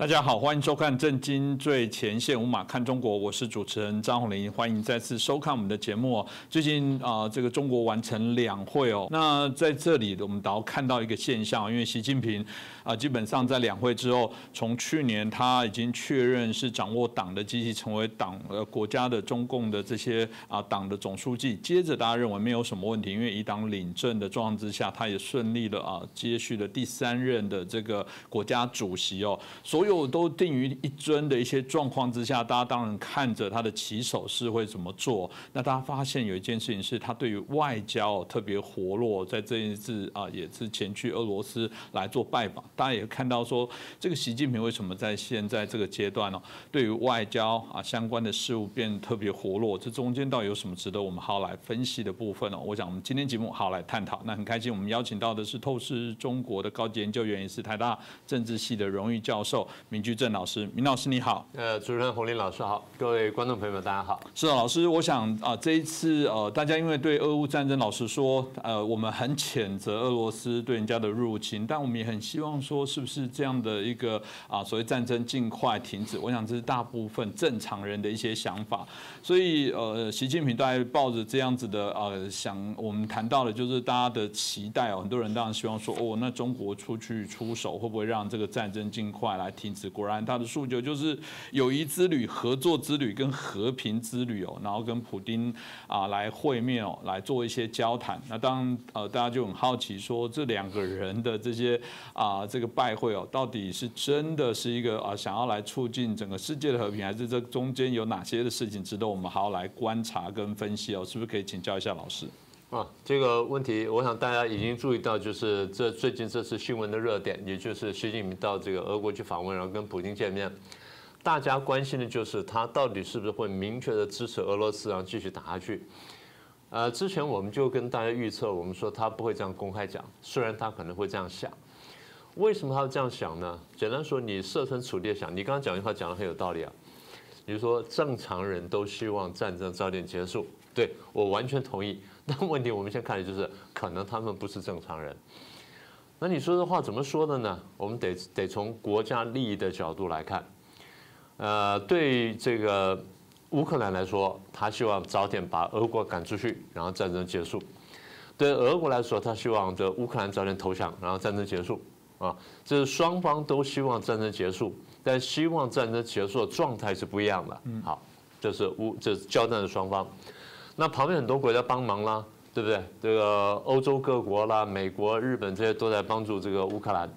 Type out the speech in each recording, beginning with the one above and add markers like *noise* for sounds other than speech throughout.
大家好，欢迎收看《震惊最前线》，无马看中国，我是主持人张宏林，欢迎再次收看我们的节目。最近啊，这个中国完成两会哦，那在这里我们倒看到一个现象，因为习近平啊，基本上在两会之后，从去年他已经确认是掌握党的机器，成为党呃国家的中共的这些啊党的总书记。接着大家认为没有什么问题，因为以党领政的状况之下，他也顺利的啊接续了第三任的这个国家主席哦，所有。就都定于一尊的一些状况之下，大家当然看着他的起手是会怎么做。那大家发现有一件事情是他对于外交特别活络，在这一次啊也是前去俄罗斯来做拜访。大家也看到说，这个习近平为什么在现在这个阶段呢，对于外交啊相关的事物变得特别活络？这中间到底有什么值得我们好来分析的部分呢？我想我们今天节目好来探讨。那很开心，我们邀请到的是透视中国的高级研究员，也是台大政治系的荣誉教授。明居正老师，明老师你好，呃，主持人洪林老师好，各位观众朋友们大家好。是啊，老师，我想啊，这一次呃，大家因为对俄乌战争，老实说，呃，我们很谴责俄罗斯对人家的入侵，但我们也很希望说，是不是这样的一个啊，所谓战争尽快停止？我想这是大部分正常人的一些想法。所以呃，习近平大概抱着这样子的呃想，我们谈到的就是大家的期待哦，很多人当然希望说，哦，那中国出去出手，会不会让这个战争尽快来停止？果然，他的诉求就是友谊之旅、合作之旅跟和平之旅哦，然后跟普京啊来会面哦，来做一些交谈。那当，呃，大家就很好奇，说这两个人的这些啊这个拜会哦，到底是真的是一个啊想要来促进整个世界的和平，还是这中间有哪些的事情值得我们好好来观察跟分析哦？是不是可以请教一下老师？啊，这个问题，我想大家已经注意到，就是这最近这次新闻的热点，也就是习近平到这个俄国去访问，然后跟普京见面，大家关心的就是他到底是不是会明确的支持俄罗斯，然后继续打下去。呃，之前我们就跟大家预测，我们说他不会这样公开讲，虽然他可能会这样想。为什么他会这样想呢？简单说，你设身处地想，你刚刚讲一句话讲的很有道理啊。比如说，正常人都希望战争早点结束，对我完全同意。*laughs* 但问题我们先看的就是，可能他们不是正常人。那你说这话怎么说的呢？我们得得从国家利益的角度来看。呃，对这个乌克兰来说，他希望早点把俄国赶出去，然后战争结束；对俄国来说，他希望这乌克兰早点投降，然后战争结束。啊，这是双方都希望战争结束，但希望战争结束的状态是不一样的。好，这是乌这是交战的双方。那旁边很多国家帮忙啦，对不对？这个欧洲各国啦、美国、日本这些都在帮助这个乌克兰，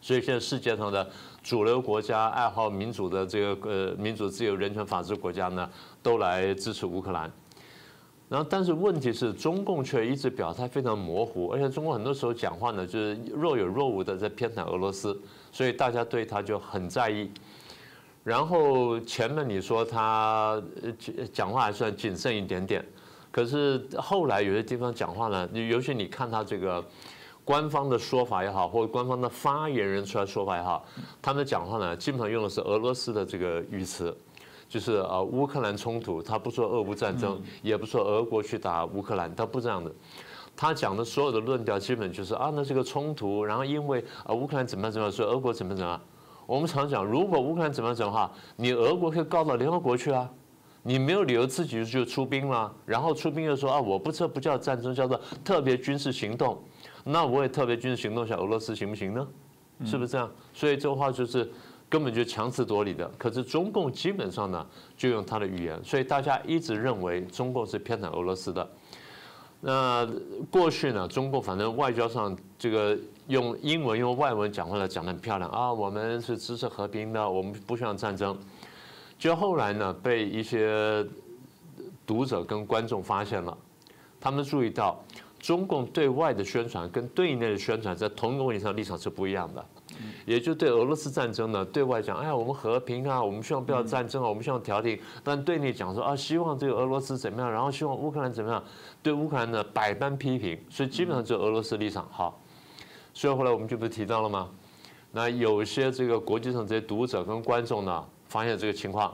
所以现在世界上的主流国家、爱好民主的这个呃民主、自由、人权、法治国家呢，都来支持乌克兰。然后，但是问题是中共却一直表态非常模糊，而且中共很多时候讲话呢，就是若有若无的在偏袒俄罗斯，所以大家对他就很在意。然后前面你说他讲话还算谨慎一点点，可是后来有些地方讲话呢，你尤其你看他这个官方的说法也好，或者官方的发言人出来说法也好，他们的讲话呢，基本上用的是俄罗斯的这个语词，就是啊乌克兰冲突，他不说俄乌战争，也不说俄国去打乌克兰，他不这样的，他讲的所有的论调基本就是啊，那是个冲突，然后因为啊乌克兰怎么样怎么样，所以俄国怎么怎么样。我们常讲，如果乌克兰怎么样怎么样，你俄国可以告到联合国去啊，你没有理由自己就出兵了，然后出兵又说啊，我不这不叫战争，叫做特别军事行动，那我也特别军事行动下俄罗斯行不行呢？是不是这样？所以这话就是根本就强词夺理的。可是中共基本上呢，就用他的语言，所以大家一直认为中共是偏袒俄罗斯的。那过去呢，中共反正外交上这个用英文、用外文讲话来讲的很漂亮啊，我们是支持和平的，我们不希望战争。就后来呢，被一些读者跟观众发现了，他们注意到中共对外的宣传跟对内的宣传在同一个问题上立场是不一样的。也就对俄罗斯战争呢，对外讲，哎呀，我们和平啊，我们希望不要战争啊，我们希望调停；但对内讲说啊，希望这个俄罗斯怎么样，然后希望乌克兰怎么样，对乌克兰呢百般批评，所以基本上就俄罗斯立场好。所以后来我们就不提到了吗？那有些这个国际上这些读者跟观众呢，发现这个情况，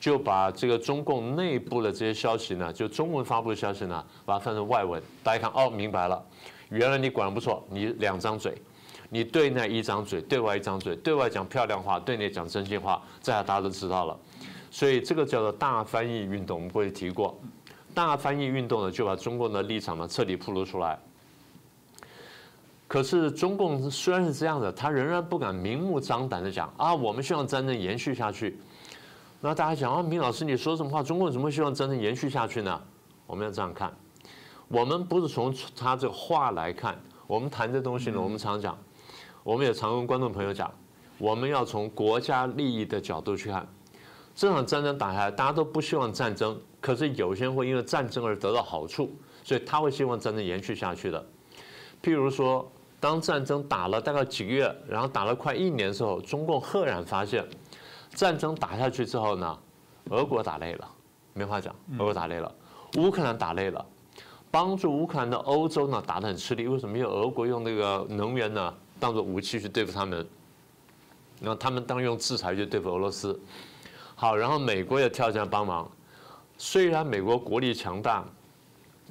就把这个中共内部的这些消息呢，就中文发布的消息呢，把它翻成外文，大家看哦，明白了，原来你管不错，你两张嘴。你对内一张嘴，对外一张嘴，对外讲漂亮话，对内讲真心话，这下大家都知道了。所以这个叫做大翻译运动，我们过去提过。大翻译运动呢，就把中共的立场呢彻底暴露出来。可是中共虽然是这样的，他仍然不敢明目张胆的讲啊，我们希望战争延续下去。那大家讲啊，明老师你说什么话？中共怎么希望战争延续下去呢？我们要这样看，我们不是从他这话来看，我们谈这东西呢，我们常讲，我们也常跟观众朋友讲，我们要从国家利益的角度去看。这场战争打下来，大家都不希望战争，可是有些人会因为战争而得到好处，所以他会希望战争延续下去的。譬如说。当战争打了大概几个月，然后打了快一年的时候，中共赫然发现，战争打下去之后呢，俄国打累了，没话讲，俄国打累了，乌克兰打累了，帮助乌克兰的欧洲呢打得很吃力。为什么？因为俄国用那个能源呢当做武器去对付他们，然后他们当用制裁去对付俄罗斯。好，然后美国也跳进来帮忙，虽然美国国力强大。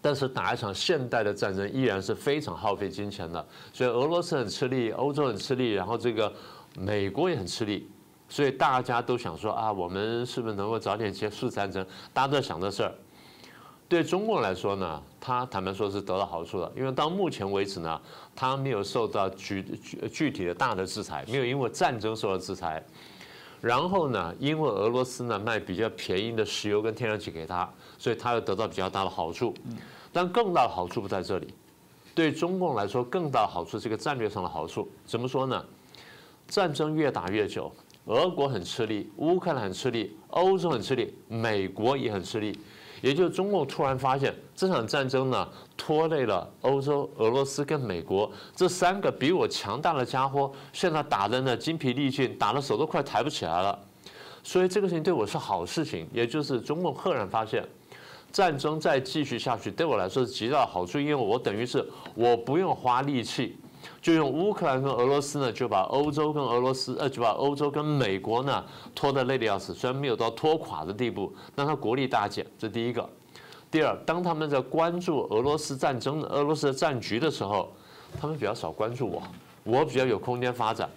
但是打一场现代的战争依然是非常耗费金钱的，所以俄罗斯很吃力，欧洲很吃力，然后这个美国也很吃力，所以大家都想说啊，我们是不是能够早点结束战争？大家都在想这事儿。对中共来说呢，他坦白说是得到好处的，因为到目前为止呢，他没有受到具具具体的大的制裁，没有因为战争受到制裁。然后呢，因为俄罗斯呢卖比较便宜的石油跟天然气给他，所以他又得到比较大的好处。但更大的好处不在这里，对中共来说，更大的好处是一个战略上的好处。怎么说呢？战争越打越久，俄国很吃力，乌克兰很吃力，欧洲很吃力，美国也很吃力。也就是中共突然发现，这场战争呢，拖累了欧洲、俄罗斯跟美国这三个比我强大的家伙，现在打的呢精疲力尽，打的手都快抬不起来了。所以这个事情对我是好事情，也就是中共赫然发现。战争再继续下去，对我来说是极大的好处，因为我等于是我不用花力气，就用乌克兰跟俄罗斯呢，就把欧洲跟俄罗斯，呃，就把欧洲跟美国呢拖得累得要死。虽然没有到拖垮的地步，但他国力大减，这第一个。第二，当他们在关注俄罗斯战争、俄罗斯的战局的时候，他们比较少关注我，我比较有空间发展。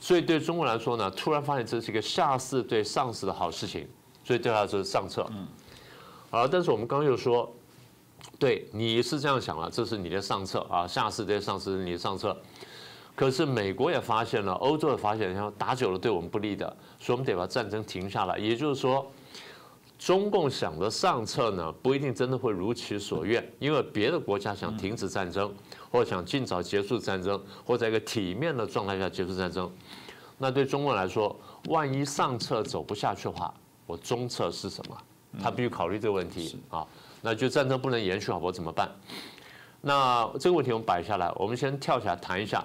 所以对中国来说呢，突然发现这是一个下士对上士的好事情，所以对他是上策。啊！但是我们刚刚又说，对你是这样想了，这是你的上策啊，下次这些上是你的上策。可是美国也发现了，欧洲也发现，然后打久了对我们不利的，所以我们得把战争停下来。也就是说，中共想的上策呢，不一定真的会如其所愿，因为别的国家想停止战争，或想尽早结束战争，或在一个体面的状态下结束战争。那对中国来说，万一上策走不下去的话，我中策是什么？他必须考虑这个问题啊，那就战争不能延续，好，我怎么办？那这个问题我们摆下来，我们先跳起来谈一下。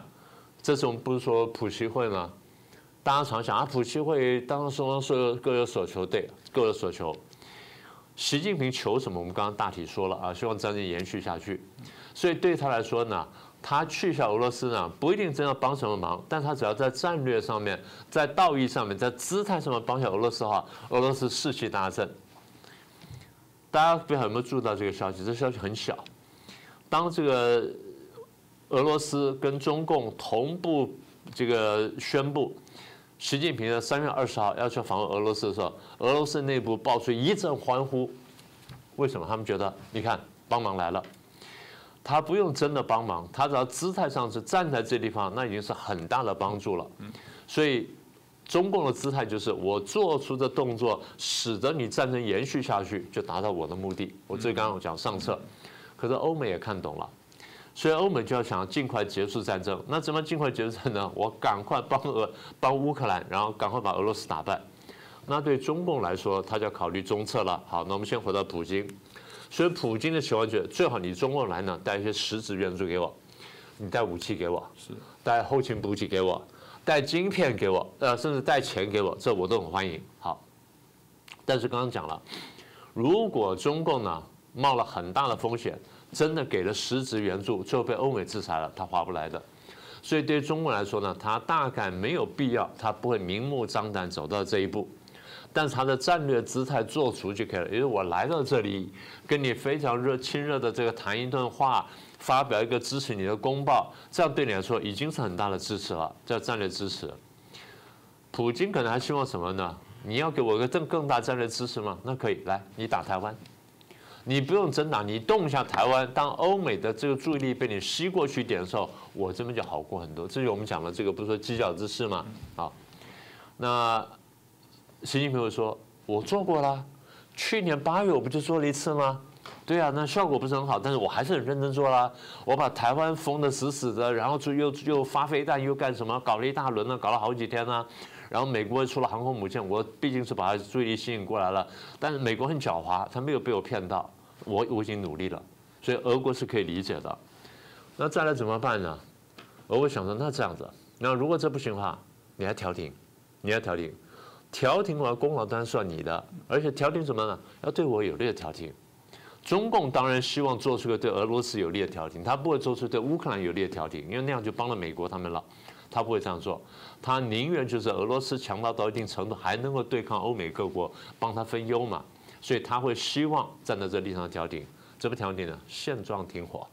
这次我们不是说普希会吗？大家常想啊，普希会当时说各有所求，对，各有所求。习近平求什么？我们刚刚大体说了啊，希望战争延续下去。所以对他来说呢，他去一下俄罗斯呢，不一定真要帮什么忙，但他只要在战略上面、在道义上面、在姿态上面帮下俄罗斯的话，俄罗斯士气大振。大家不知道有没有注意到这个消息？这消息很小。当这个俄罗斯跟中共同步这个宣布，习近平的三月二十号要去访问俄罗斯的时候，俄罗斯内部爆出一阵欢呼。为什么？他们觉得，你看，帮忙来了。他不用真的帮忙，他只要姿态上是站在这地方，那已经是很大的帮助了。所以。中共的姿态就是我做出的动作，使得你战争延续下去，就达到我的目的。我最刚刚讲上策，可是欧美也看懂了，所以欧美就要想尽快结束战争。那怎么尽快结束战争？我赶快帮俄帮乌克兰，然后赶快把俄罗斯打败。那对中共来说，他就要考虑中策了。好，那我们先回到普京。所以普京的情况就最好你中共来呢，带一些实质援助给我，你带武器给我，是带后勤补给给我。带晶片给我，呃，甚至带钱给我，这我都很欢迎。好，但是刚刚讲了，如果中共呢冒了很大的风险，真的给了实质援助，最后被欧美制裁了，他划不来的。所以对于中共来说呢，他大概没有必要，他不会明目张胆走到这一步。但是他的战略姿态做足就可以了。因为我来到这里，跟你非常热亲热的这个谈一段话，发表一个支持你的公报，这样对你来说已经是很大的支持了，叫战略支持。普京可能还希望什么呢？你要给我一个更更大战略支持吗？那可以，来，你打台湾，你不用真打，你动一下台湾，当欧美的这个注意力被你吸过去一点的时候，我这边就好过很多。这就我们讲的这个，不是说犄角之势吗？好，那习近平说，我做过了，去年八月我不就做了一次吗？对啊，那效果不是很好，但是我还是很认真做啦。我把台湾封得死死的，然后就又又发飞弹，又干什么？搞了一大轮呢，搞了好几天呢。然后美国出了航空母舰，我毕竟是把他注意力吸引过来了。但是美国很狡猾，他没有被我骗到，我我已经努力了，所以俄国是可以理解的。那再来怎么办呢？俄国想说，那这样子，那如果这不行的话，你还调停，你还调停，调停完功劳当然算你的，而且调停什么呢？要对我有利的调停。中共当然希望做出个对俄罗斯有利的调停，他不会做出对乌克兰有利的调停，因为那样就帮了美国他们了。他不会这样做，他宁愿就是俄罗斯强大到一定程度，还能够对抗欧美各国，帮他分忧嘛。所以他会希望站在这立场调停，怎么调停呢？现状停火，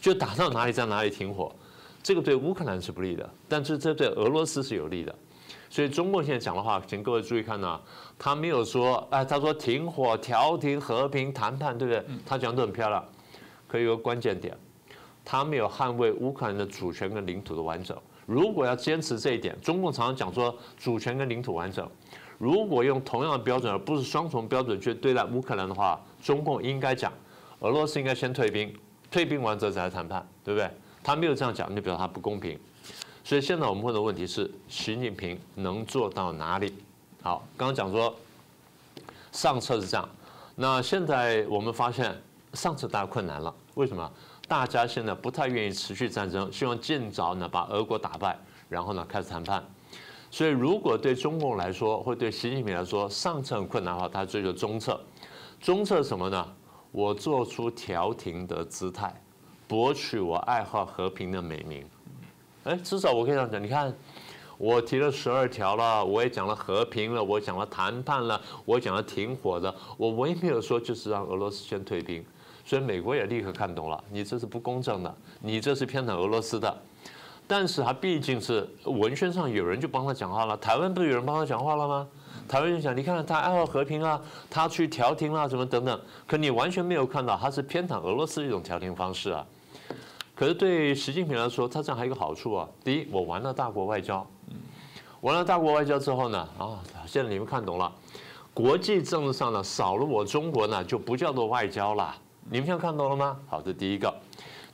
就打到哪里在哪里停火。这个对乌克兰是不利的，但是这对俄罗斯是有利的。所以中共现在讲的话，请各位注意看呐，他没有说，哎，他说停火、调停、和平谈判，对不对？他讲的很漂亮，可以有个关键点，他没有捍卫乌克兰的主权跟领土的完整。如果要坚持这一点，中共常常讲说主权跟领土完整。如果用同样的标准，而不是双重标准去对待乌克兰的话，中共应该讲，俄罗斯应该先退兵，退兵完之后再来谈判，对不对？他没有这样讲，就表示他不公平。所以现在我们问的问题是，习近平能做到哪里？好，刚刚讲说上策是这样，那现在我们发现上策大困难了，为什么？大家现在不太愿意持续战争，希望尽早呢把俄国打败，然后呢开始谈判。所以，如果对中共来说，或对习近平来说，上策很困难的话，他追求中策。中策什么呢？我做出调停的姿态，博取我爱好和平的美名。哎，至少我可以这样讲。你看，我提了十二条了，我也讲了和平了，我讲了谈判了，我讲了停火的，我唯一没有说就是让俄罗斯先退兵。所以美国也立刻看懂了，你这是不公正的，你这是偏袒俄罗斯的。但是他毕竟是文宣上有人就帮他讲话了，台湾不是有人帮他讲话了吗？台湾就讲，你看他爱好和平啊，他去调停啊，什么等等。可你完全没有看到他是偏袒俄罗斯的一种调停方式啊。可是对习近平来说，他这样还有一个好处啊。第一，我玩了大国外交，玩了大国外交之后呢，啊，现在你们看懂了，国际政治上呢少了我中国呢就不叫做外交了。你们现在看懂了吗？好，这第一个。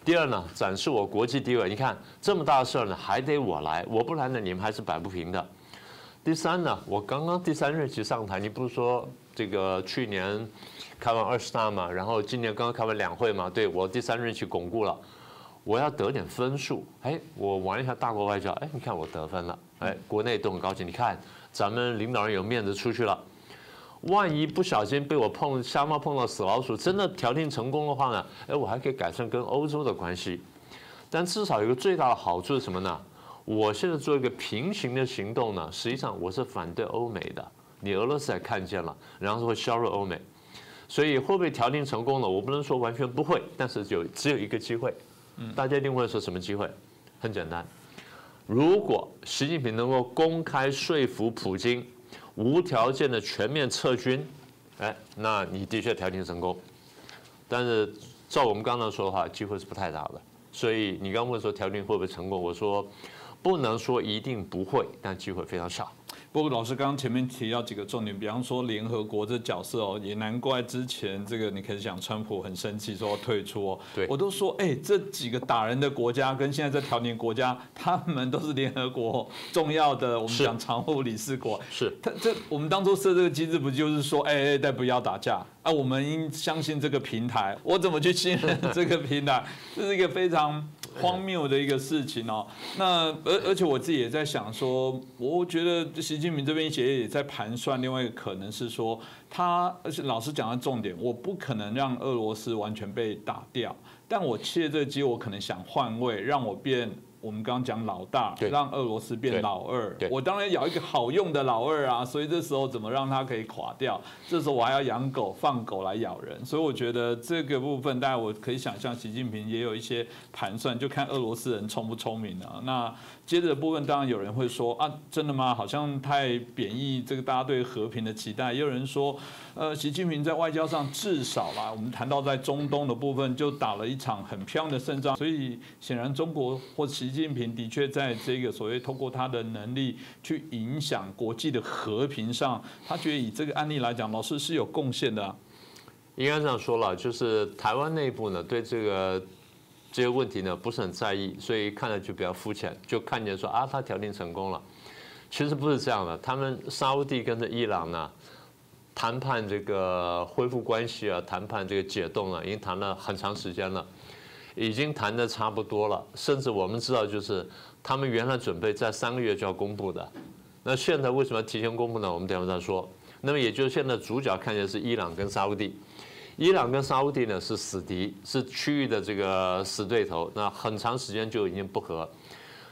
第二呢，展示我国际地位。你看这么大的事儿呢，还得我来，我不来呢，你们还是摆不平的。第三呢，我刚刚第三任期上台，你不是说这个去年开完二十大嘛，然后今年刚刚开完两会嘛，对我第三任期巩固了，我要得点分数。哎，我玩一下大国外交，哎，你看我得分了，哎，国内都很高兴。你看咱们领导人有面子出去了。万一不小心被我碰瞎猫碰到死老鼠，真的调停成功的话呢？哎，我还可以改善跟欧洲的关系。但至少有个最大的好处是什么呢？我现在做一个平行的行动呢，实际上我是反对欧美的。你俄罗斯也看见了，然后会削弱欧美。所以会不会调停成功了？我不能说完全不会，但是有只有一个机会。大家一定会说什么机会？很简单，如果习近平能够公开说服普京。无条件的全面撤军，哎，那你的确调停成功，但是照我们刚刚说的话，机会是不太大的。所以你刚问说调停会不会成功，我说不能说一定不会，但机会非常小。不过老师刚刚前面提到几个重点，比方说联合国这角色哦，也难怪之前这个你可以讲川普很生气说要退出哦。对，我都说哎，这几个打人的国家跟现在这调停国家，他们都是联合国重要的我们讲常务理事国。是，他这我们当初设这个机制不就是说哎哎，但不要打架啊？我们应相信这个平台，我怎么去信任这个平台？*laughs* 这是一个非常。荒谬的一个事情哦，那而而且我自己也在想说，我觉得习近平这边也也在盘算另外一个可能是说，他而且老师讲的重点，我不可能让俄罗斯完全被打掉，但我切这个机，我可能想换位，让我变我们刚刚讲老大，对让俄罗斯变老二。我当然要一个好用的老二啊，所以这时候怎么让它可以垮掉？这时候我还要养狗，放狗来咬人。所以我觉得这个部分，大家我可以想象，习近平也有一些盘算，就看俄罗斯人聪不聪明啊。那接着的部分，当然有人会说啊，真的吗？好像太贬义这个大家对和平的期待。也有人说，呃，习近平在外交上至少啦，我们谈到在中东的部分就打了一场很漂亮的胜仗，所以显然中国或习近平的确在这个所谓透过他的能力去影响国际的和平上，他觉得以这个案例来讲，老师是有贡献的、应该这样说了，就是台湾内部呢对这个这些问题呢不是很在意，所以看了就比较肤浅，就看见说啊他调停成功了，其实不是这样的，他们沙烏地跟着伊朗呢谈判这个恢复关系啊，谈判这个解冻啊，已经谈了很长时间了，已经谈的差不多了，甚至我们知道就是他们原来准备在三个月就要公布的，那现在为什么提前公布呢？我们等会再说。那么也就是现在主角看见是伊朗跟沙烏地。伊朗跟沙烏地呢是死敌，是区域的这个死对头。那很长时间就已经不和，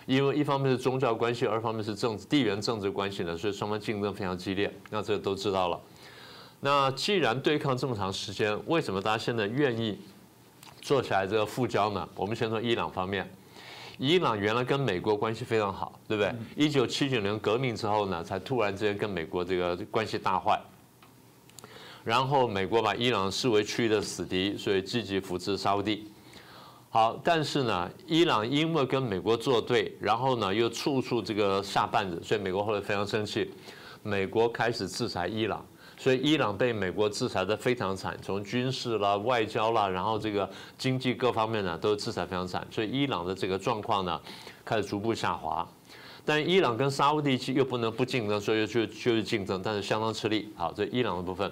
因为一方面是宗教关系，二方面是政治地缘政治关系呢，所以双方竞争非常激烈。那这都知道了。那既然对抗这么长时间，为什么大家现在愿意做起来这个复交呢？我们先说伊朗方面。伊朗原来跟美国关系非常好，对不对？一九七九年革命之后呢，才突然之间跟美国这个关系大坏。然后美国把伊朗视为区域的死敌，所以积极扶持沙烏地。好，但是呢，伊朗因为跟美国作对，然后呢又处处这个下绊子，所以美国后来非常生气，美国开始制裁伊朗，所以伊朗被美国制裁的非常惨，从军事啦、外交啦，然后这个经济各方面呢都制裁非常惨，所以伊朗的这个状况呢开始逐步下滑。但伊朗跟沙烏地又不能不竞争，所以就就是竞争，但是相当吃力。好，这伊朗的部分。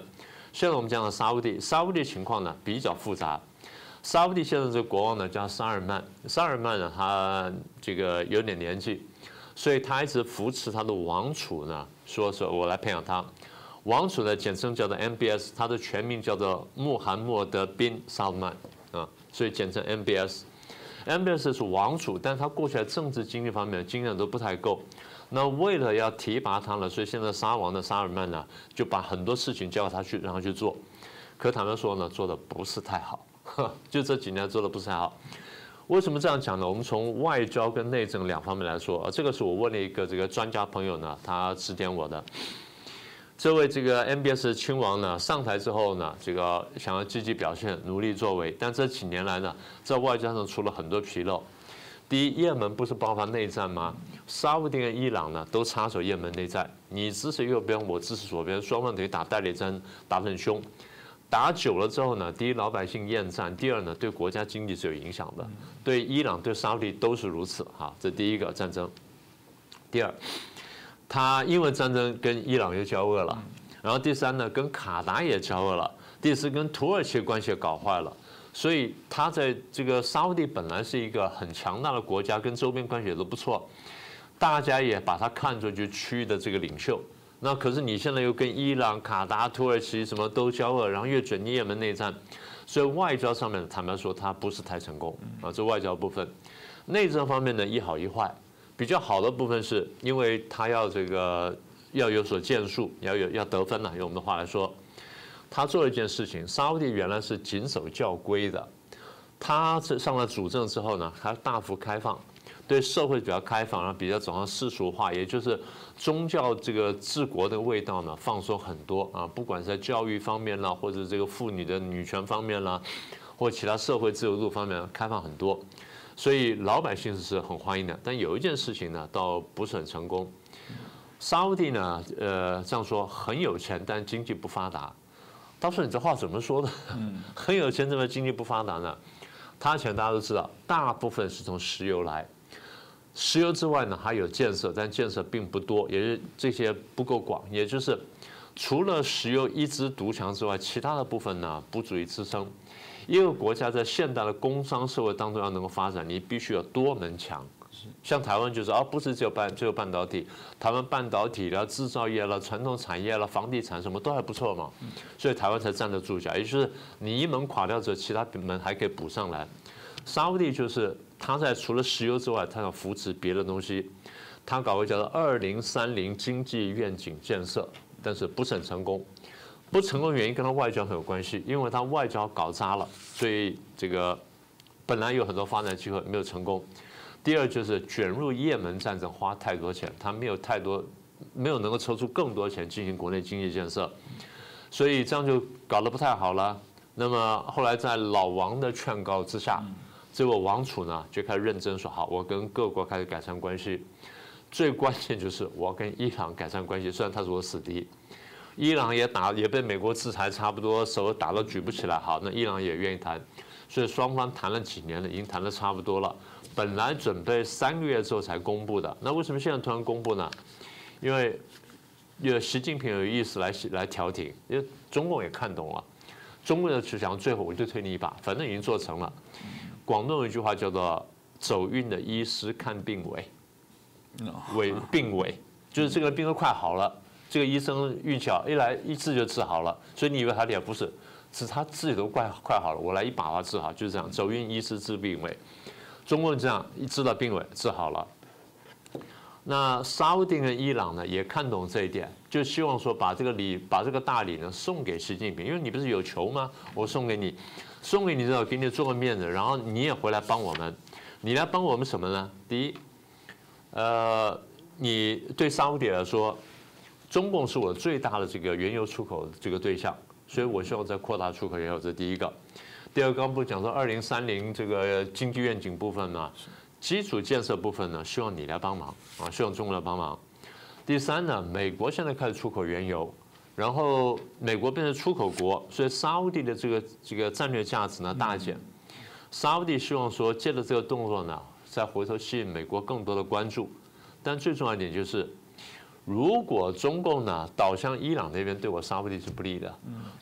现在我们讲的沙烏地，沙烏地情况呢比较复杂。沙烏地现在这个国王呢叫沙尔曼，沙尔曼呢他这个有点年纪，所以他一直扶持他的王储呢，说说我来培养他。王储呢简称叫做 MBS，他的全名叫做穆罕默德宾沙尔曼啊，所以简称 MBS。MBS 是王储，但他过去在政治经济方面经验都不太够。那为了要提拔他呢，所以现在沙王的沙尔曼呢，就把很多事情交给他去，让他去做。可坦白说呢，做的不是太好，*laughs* 就这几年做的不是太好。为什么这样讲呢？我们从外交跟内政两方面来说啊，这个是我问了一个这个专家朋友呢，他指点我的。这位这个 MBS 亲王呢，上台之后呢，这个想要积极表现，努力作为，但这几年来呢，在外交上出了很多纰漏。第一，也门不是爆发内战吗？沙烏地跟伊朗呢都插手也门内战，你支持右边，我支持左边，双方等于打代理战，打得很凶。打久了之后呢，第一老百姓厌战，第二呢对国家经济是有影响的，对伊朗对沙烏地都是如此哈。这第一个战争。第二，他因为战争跟伊朗又交恶了，然后第三呢跟卡达也交恶了，第四跟土耳其关系搞坏了。所以他在这个沙烏地本来是一个很强大的国家，跟周边关系也都不错，大家也把他看作就区域的这个领袖。那可是你现在又跟伊朗、卡达、土耳其什么都交恶，然后又卷也门内战，所以外交上面坦白说他不是太成功啊。这外交部分，内政方面呢一好一坏。比较好的部分是因为他要这个要有所建树，要有要得分了，用我们的话来说。他做了一件事情，沙烏地原来是谨守教规的，他这上了主政之后呢，他大幅开放，对社会比较开放，然后比较走向世俗化，也就是宗教这个治国的味道呢放松很多啊，不管是在教育方面啦，或者这个妇女的女权方面啦，或其他社会自由度方面开放很多，所以老百姓是很欢迎的。但有一件事情呢，倒不是很成功，沙烏地呢，呃，这样说很有钱，但经济不发达。他说：“你这话怎么说的？*laughs* 很有钱，怎么经济不发达呢？他钱大家都知道，大部分是从石油来，石油之外呢还有建设，但建设并不多，也是这些不够广。也就是除了石油一枝独强之外，其他的部分呢不足以支撑。一个国家在现代的工商社会当中要能够发展，你必须有多门墙。像台湾就是啊，不是只有半只有半导体，台湾半导体了、制造业了、传统产业了、房地产什么都还不错嘛，所以台湾才站得住脚。也就是你一门垮掉之后，其他门还可以补上来。沙地就是他在除了石油之外，他要扶持别的东西，他搞个叫做“二零三零经济愿景”建设，但是不是很成功。不成功原因跟他外交很有关系，因为他外交搞砸了，所以这个本来有很多发展机会没有成功。第二就是卷入也门战争花太多钱，他没有太多，没有能够抽出更多钱进行国内经济建设，所以这样就搞得不太好了。那么后来在老王的劝告之下，这位王储呢就开始认真说：好，我跟各国开始改善关系。最关键就是我要跟伊朗改善关系，虽然他是我死敌。伊朗也打也被美国制裁，差不多手打都举不起来。好，那伊朗也愿意谈，所以双方谈了几年了，已经谈的差不多了。本来准备三个月之后才公布的，那为什么现在突然公布呢？因为有习近平有意思来来调停，因为中共也看懂了，中共的去想最后我就推你一把，反正已经做成了。广东有一句话叫做“走运的医师看病危”，危病危就是这个病都快好了。这个医生运气好，一来一治就治好了，所以你以为他脸不是，是他自己都快快好了，我来一把把他治好，就是这样，走运医师治病危。中共这样一治到病危，治好了。那沙特跟伊朗呢也看懂这一点，就希望说把这个礼，把这个大礼呢送给习近平，因为你不是有求吗？我送给你，送给你之后给你做个面子，然后你也回来帮我们，你来帮我们什么呢？第一，呃，你对沙特来说。中共是我最大的这个原油出口这个对象，所以我希望再扩大出口原油，这第一个。第二，刚不讲说二零三零这个经济愿景部分呢，基础建设部分呢，希望你来帮忙啊，希望中国来帮忙。第三呢，美国现在开始出口原油，然后美国变成出口国，所以沙地的这个这个战略价值呢大减。沙地希望说借着这个动作呢，再回头吸引美国更多的关注，但最重要一点就是。如果中共呢倒向伊朗那边，对我沙特是不利的；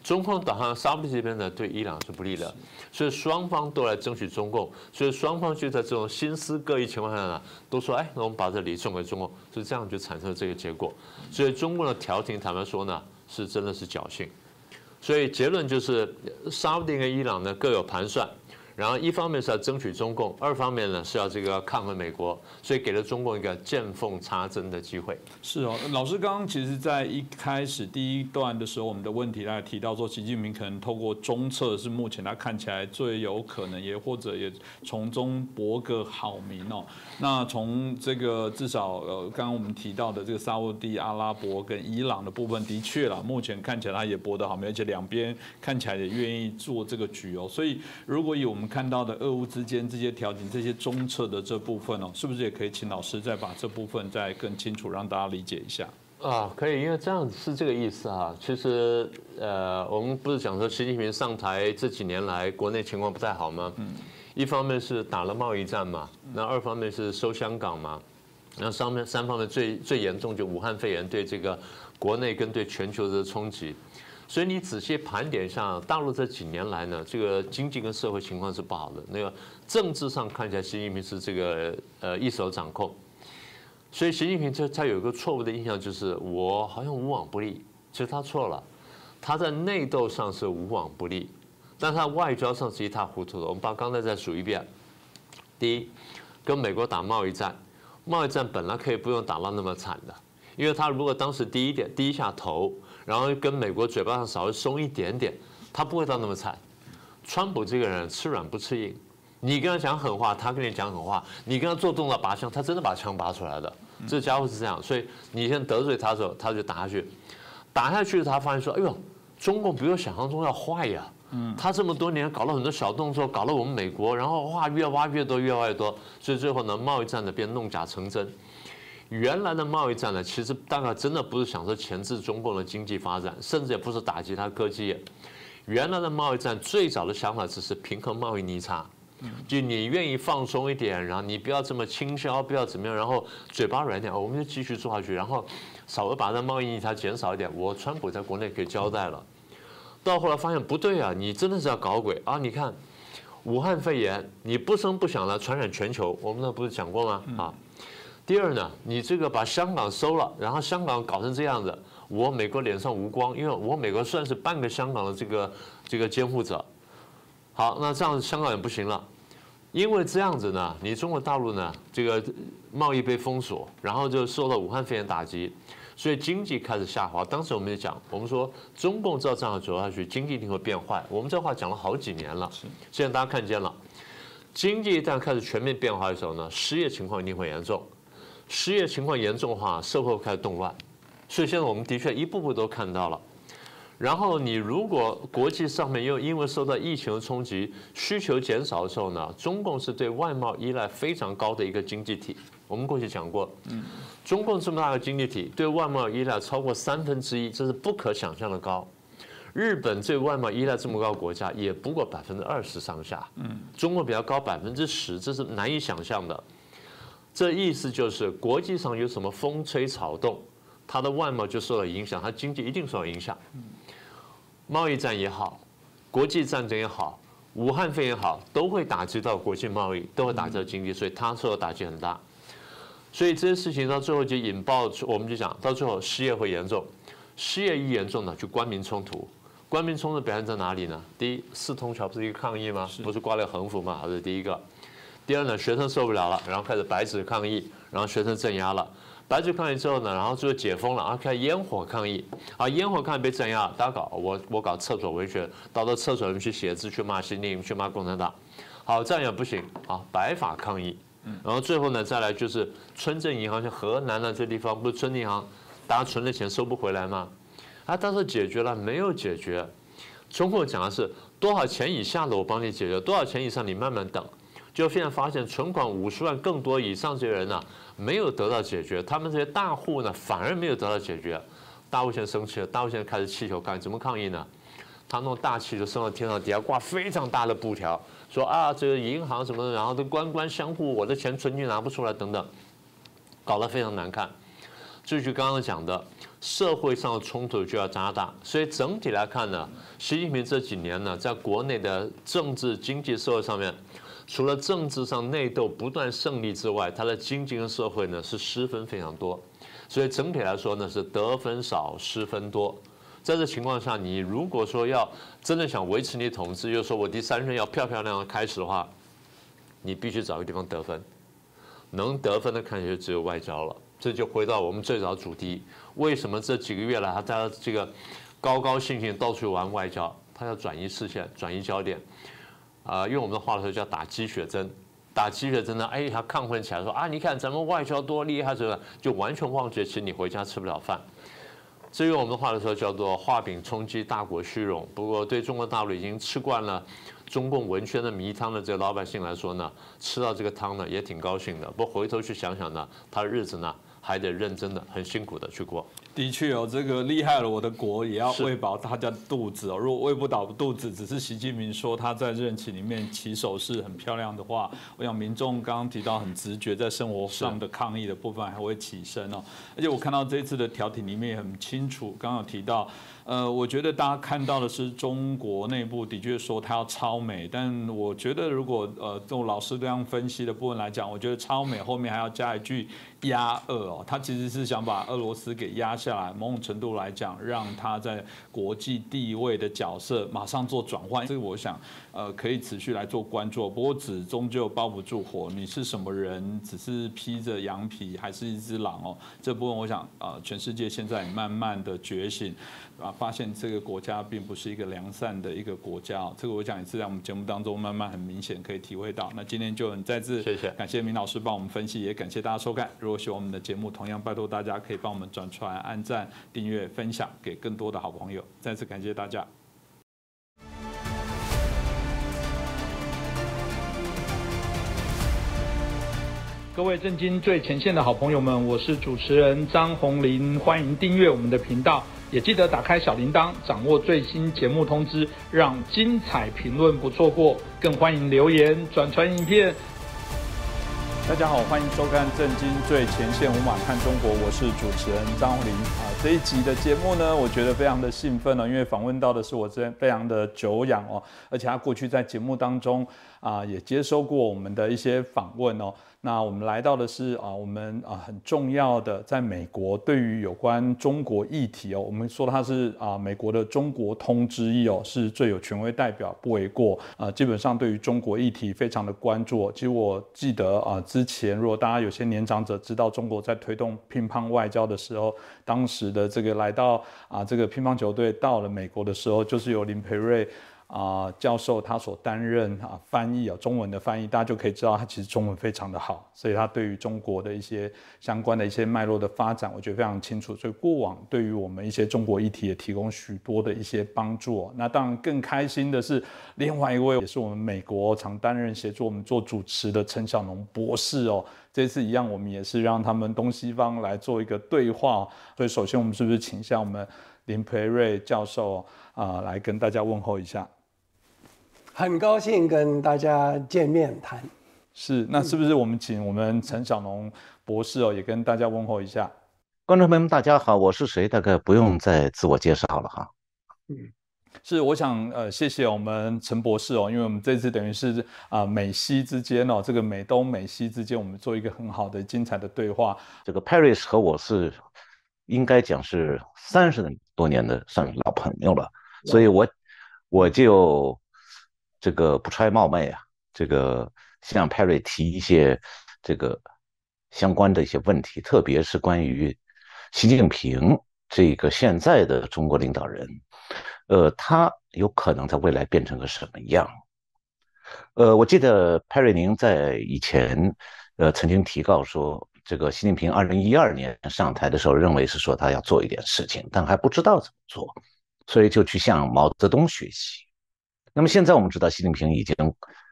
中共倒向沙特这边呢，对伊朗是不利的。所以双方都来争取中共，所以双方就在这种心思各异情况下呢，都说：“哎，那我们把这礼送给中共。”所以这样就产生了这个结果。所以中共的调停，坦白说呢，是真的是侥幸。所以结论就是，沙特跟伊朗呢各有盘算。然后一方面是要争取中共，二方面呢是要这个抗衡美国，所以给了中共一个见缝插针的机会。是哦，老师刚刚其实在一开始第一段的时候，我们的问题来提到说，习近平可能透过中策是目前他看起来最有可能，也或者也从中博个好名哦。那从这个至少呃，刚刚我们提到的这个沙地、阿拉伯跟伊朗的部分，的确啦，目前看起来他也博得好名，而且两边看起来也愿意做这个局哦。所以如果以我们看到的俄乌之间这些调停、这些中策的这部分哦，是不是也可以请老师再把这部分再更清楚，让大家理解一下？啊，可以，因为这样是这个意思啊。其实，呃，我们不是讲说习近平上台这几年来，国内情况不太好吗？嗯。一方面是打了贸易战嘛，那二方面是收香港嘛，那上面三方面最最严重就武汉肺炎对这个国内跟对全球的冲击。所以你仔细盘点一下，大陆这几年来呢，这个经济跟社会情况是不好的。那个政治上看起来，习近平是这个呃一手掌控。所以习近平他他有一个错误的印象，就是我好像无往不利。其实他错了，他在内斗上是无往不利，但他外交上是一塌糊涂的。我们把刚才再数一遍：第一，跟美国打贸易战，贸易战本来可以不用打到那么惨的，因为他如果当时第一点低下头。然后跟美国嘴巴上稍微松一点点，他不会到那么惨。川普这个人吃软不吃硬，你跟他讲狠话，他跟你讲狠话；你跟他做动作拔枪，他真的把枪拔出来的。这家伙是这样，所以你先得罪他的时候，他就打下去。打下去，他发现说：“哎呦，中共比我想象中要坏呀！嗯，他这么多年搞了很多小动作，搞了我们美国，然后哇，越挖越多，越挖越多，所以最后呢，贸易战呢变弄假成真。”原来的贸易战呢，其实大概真的不是想说钳制中共的经济发展，甚至也不是打击它科技业。原来的贸易战最早的想法只是平衡贸易逆差，就你愿意放松一点，然后你不要这么倾销，不要怎么样，然后嘴巴软点，我们就继续做下去，然后稍微把这贸易逆差减少一点，我川普在国内给交代了。到后来发现不对啊，你真的是要搞鬼啊！你看武汉肺炎，你不声不响的传染全球，我们那不是讲过吗？啊。第二呢，你这个把香港收了，然后香港搞成这样子，我美国脸上无光，因为我美国算是半个香港的这个这个监护者。好，那这样香港也不行了。因为这样子呢，你中国大陆呢，这个贸易被封锁，然后就受到武汉肺炎打击，所以经济开始下滑。当时我们就讲，我们说中共照这样走下去，经济一定会变坏。我们这话讲了好几年了，现在大家看见了，经济一旦开始全面变化的时候呢，失业情况一定会严重。失业情况严重的话，社会会开始动乱。所以现在我们的确一步步都看到了。然后你如果国际上面又因为受到疫情的冲击，需求减少的时候呢，中共是对外贸依赖非常高的一个经济体。我们过去讲过，嗯，中共这么大的经济体对外贸依赖超过三分之一，这是不可想象的高。日本对外贸依赖这么高国家也不过百分之二十上下，嗯，中国比较高百分之十，这是难以想象的。这意思就是国际上有什么风吹草动，它的外贸就受到影响，它经济一定受到影响。贸易战也好，国际战争也好，武汉肺炎也好，都会打击到国际贸易，都会打击到经济，所以它受到打击很大。所以这些事情到最后就引爆，我们就讲到最后失业会严重，失业一严重呢，就官民冲突。官民冲突表现在哪里呢？第一，四通桥不是一个抗议吗？不是挂了横幅吗？这是第一个。第二呢，学生受不了了，然后开始白纸抗议，然后学生镇压了。白纸抗议之后呢，然后就解封了，然后开始烟火抗议，啊，烟火抗议被镇压，大家搞我我搞厕所文学，到到厕所里面去写字，去骂习近平，去骂共产党，好这样也不行，啊，白法抗议，然后最后呢再来就是村镇银行，像河南的这地方不是村镇银行，大家存的钱收不回来吗？啊，当时解决了没有解决？中共讲的是多少钱以下的我帮你解决，多少钱以上你慢慢等。就现在发现存款五十万更多以上这些人呢，没有得到解决，他们这些大户呢反而没有得到解决，大户现在生气了，大户现在开始气球抗议，怎么抗议呢？他弄大气球升到天上，底下挂非常大的布条，说啊这个银行什么的，然后都官官相护，我的钱存进拿不出来等等，搞得非常难看。这就刚刚讲的，社会上的冲突就要加大，所以整体来看呢，习近平这几年呢，在国内的政治、经济、社会上面。除了政治上内斗不断胜利之外，他的经济和社会呢是失分非常多，所以整体来说呢是得分少失分多。在这情况下，你如果说要真的想维持你统治，又说我第三任要漂漂亮亮开始的话，你必须找个地方得分，能得分的看起来只有外交了。这就回到我们最早主题，为什么这几个月来他大家这个高高兴兴到处玩外交？他要转移视线，转移焦点。啊，用我们的话来说叫打鸡血针，打鸡血针呢，哎，他亢奋起来说啊，你看咱们外交多厉害，是吧？就完全忘记其实你回家吃不了饭。至于我们的话的时候叫做画饼充饥，大国虚荣。不过对中国大陆已经吃惯了中共文宣的迷汤的这个老百姓来说呢，吃到这个汤呢也挺高兴的。不回头去想想呢，他的日子呢还得认真的、很辛苦的去过。的确哦，这个厉害了，我的国也要喂饱大家的肚子哦。如果喂不饱肚子，只是习近平说他在任期里面起手势很漂亮的话，我想民众刚刚提到很直觉，在生活上的抗议的部分还会起身哦。而且我看到这次的调停里面也很清楚，刚刚提到。呃，我觉得大家看到的是中国内部的确说他要超美，但我觉得如果呃，从老师这样分析的部分来讲，我觉得超美后面还要加一句压二哦，他其实是想把俄罗斯给压下来，某种程度来讲，让他在国际地位的角色马上做转换。这个我想呃可以持续来做关注。不过纸终究包不住火，你是什么人？只是披着羊皮还是一只狼哦？这部分我想呃，全世界现在慢慢的觉醒。啊，发现这个国家并不是一个良善的一个国家，这个我想也是在我们节目当中慢慢很明显可以体会到。那今天就很再次谢谢，感谢明老师帮我们分析，也感谢大家收看。如果喜欢我们的节目，同样拜托大家可以帮我们转传、按赞、订阅、分享给更多的好朋友。再次感谢大家。各位震惊最前线的好朋友们，我是主持人张宏林，欢迎订阅我们的频道，也记得打开小铃铛，掌握最新节目通知，让精彩评论不错过。更欢迎留言转传影片。大家好，欢迎收看震惊最前线无马看中国，我是主持人张宏林啊。这一集的节目呢，我觉得非常的兴奋哦，因为访问到的是我真非常的久仰哦，而且他过去在节目当中啊也接收过我们的一些访问哦。那我们来到的是啊，我们啊很重要的，在美国对于有关中国议题哦，我们说他是啊美国的中国通之一哦，是最有权威代表，不为过啊。基本上对于中国议题非常的关注。其实我记得啊，之前如果大家有些年长者知道中国在推动乒乓外交的时候，当时的这个来到啊这个乒乓球队到了美国的时候，就是由林培瑞。啊，教授他所担任啊翻译啊中文的翻译，大家就可以知道他其实中文非常的好，所以他对于中国的一些相关的一些脉络的发展，我觉得非常清楚。所以过往对于我们一些中国议题也提供许多的一些帮助。那当然更开心的是，另外一位也是我们美国常担任协助我们做主持的陈小农博士哦，这次一样，我们也是让他们东西方来做一个对话。所以首先我们是不是请一下我们林培瑞教授啊来跟大家问候一下？很高兴跟大家见面谈，是那是不是我们请我们陈小农博士哦，也跟大家问候一下，观众朋友们大家好，我是谁？大概不用再自我介绍了哈。嗯，是我想呃谢谢我们陈博士哦，因为我们这次等于是啊美西之间哦，这个美东美西之间，我们做一个很好的精彩的对话。这个 Paris 和我是应该讲是三十多年的算老朋友了，所以我我就。这个不揣冒昧啊，这个向 Perry 提一些这个相关的一些问题，特别是关于习近平这个现在的中国领导人，呃，他有可能在未来变成个什么样？呃，我记得 Perry 您在以前呃曾经提到说，这个习近平二零一二年上台的时候，认为是说他要做一点事情，但还不知道怎么做，所以就去向毛泽东学习。那么现在我们知道，习近平已经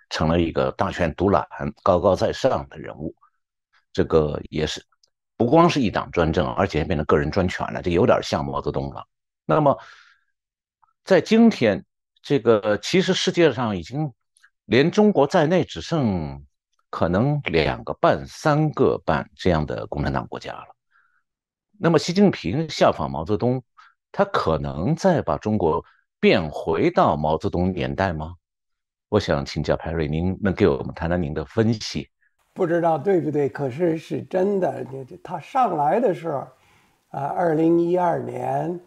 成了一个大权独揽、高高在上的人物，这个也是不光是一党专政，而且变成个人专权了，这有点像毛泽东了。那么在今天，这个其实世界上已经连中国在内，只剩可能两个半、三个半这样的共产党国家了。那么习近平效仿毛泽东，他可能再把中国。变回到毛泽东年代吗？我想请教派瑞，您能给我们谈谈您的分析？不知道对不对，可是是真的。他上来的时候，啊，二零一二年，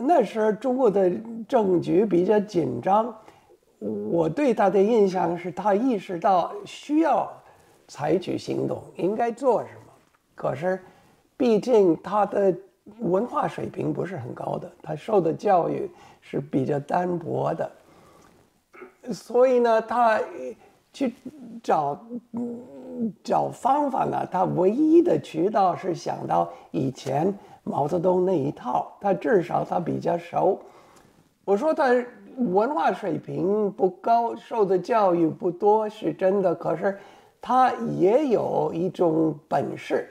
那时候中国的政局比较紧张，我对他的印象是他意识到需要采取行动，应该做什么。可是，毕竟他的。文化水平不是很高的，他受的教育是比较单薄的，所以呢，他去找找方法呢，他唯一的渠道是想到以前毛泽东那一套，他至少他比较熟。我说他文化水平不高，受的教育不多是真的，可是他也有一种本事。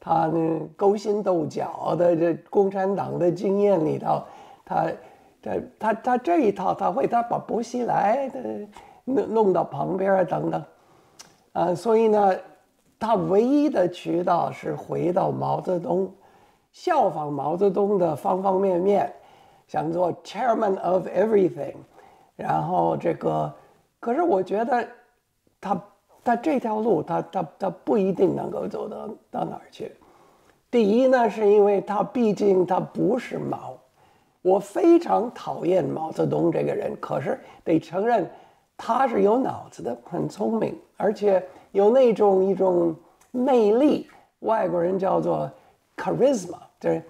他呢勾心斗角的这共产党的经验里头，他他他他这一套他会他把薄熙来的弄弄到旁边啊等等，啊，所以呢，他唯一的渠道是回到毛泽东，效仿毛泽东的方方面面，想做 chairman of everything，然后这个，可是我觉得他。那这条路，他他他不一定能够走到到哪儿去。第一呢，是因为他毕竟他不是毛。我非常讨厌毛泽东这个人，可是得承认他是有脑子的，很聪明，而且有那种一种魅力，外国人叫做 charisma，就是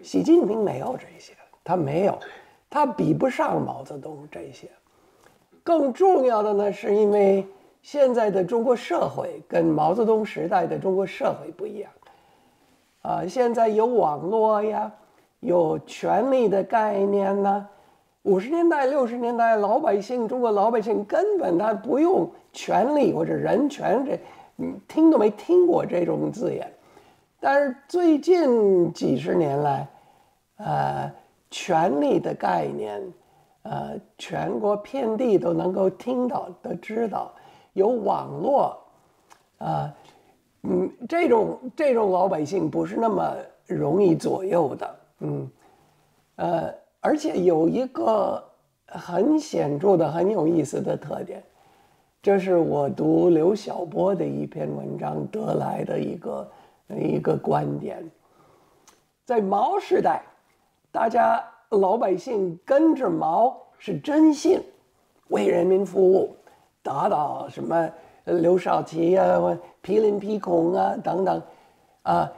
习近平没有这些，他没有，他比不上毛泽东这些。更重要的呢，是因为。现在的中国社会跟毛泽东时代的中国社会不一样，啊，现在有网络呀，有权力的概念呢。五十年代、六十年代，老百姓，中国老百姓根本他不用权利或者人权，这听都没听过这种字眼。但是最近几十年来，呃，权力的概念，呃，全国遍地都能够听到、都知道。有网络，啊，嗯，这种这种老百姓不是那么容易左右的。嗯，呃，而且有一个很显著的、很有意思的特点，这是我读刘晓波的一篇文章得来的一个一个观点。在毛时代，大家老百姓跟着毛是真信，为人民服务，打倒什么刘少奇啊、批林批孔啊等等，啊，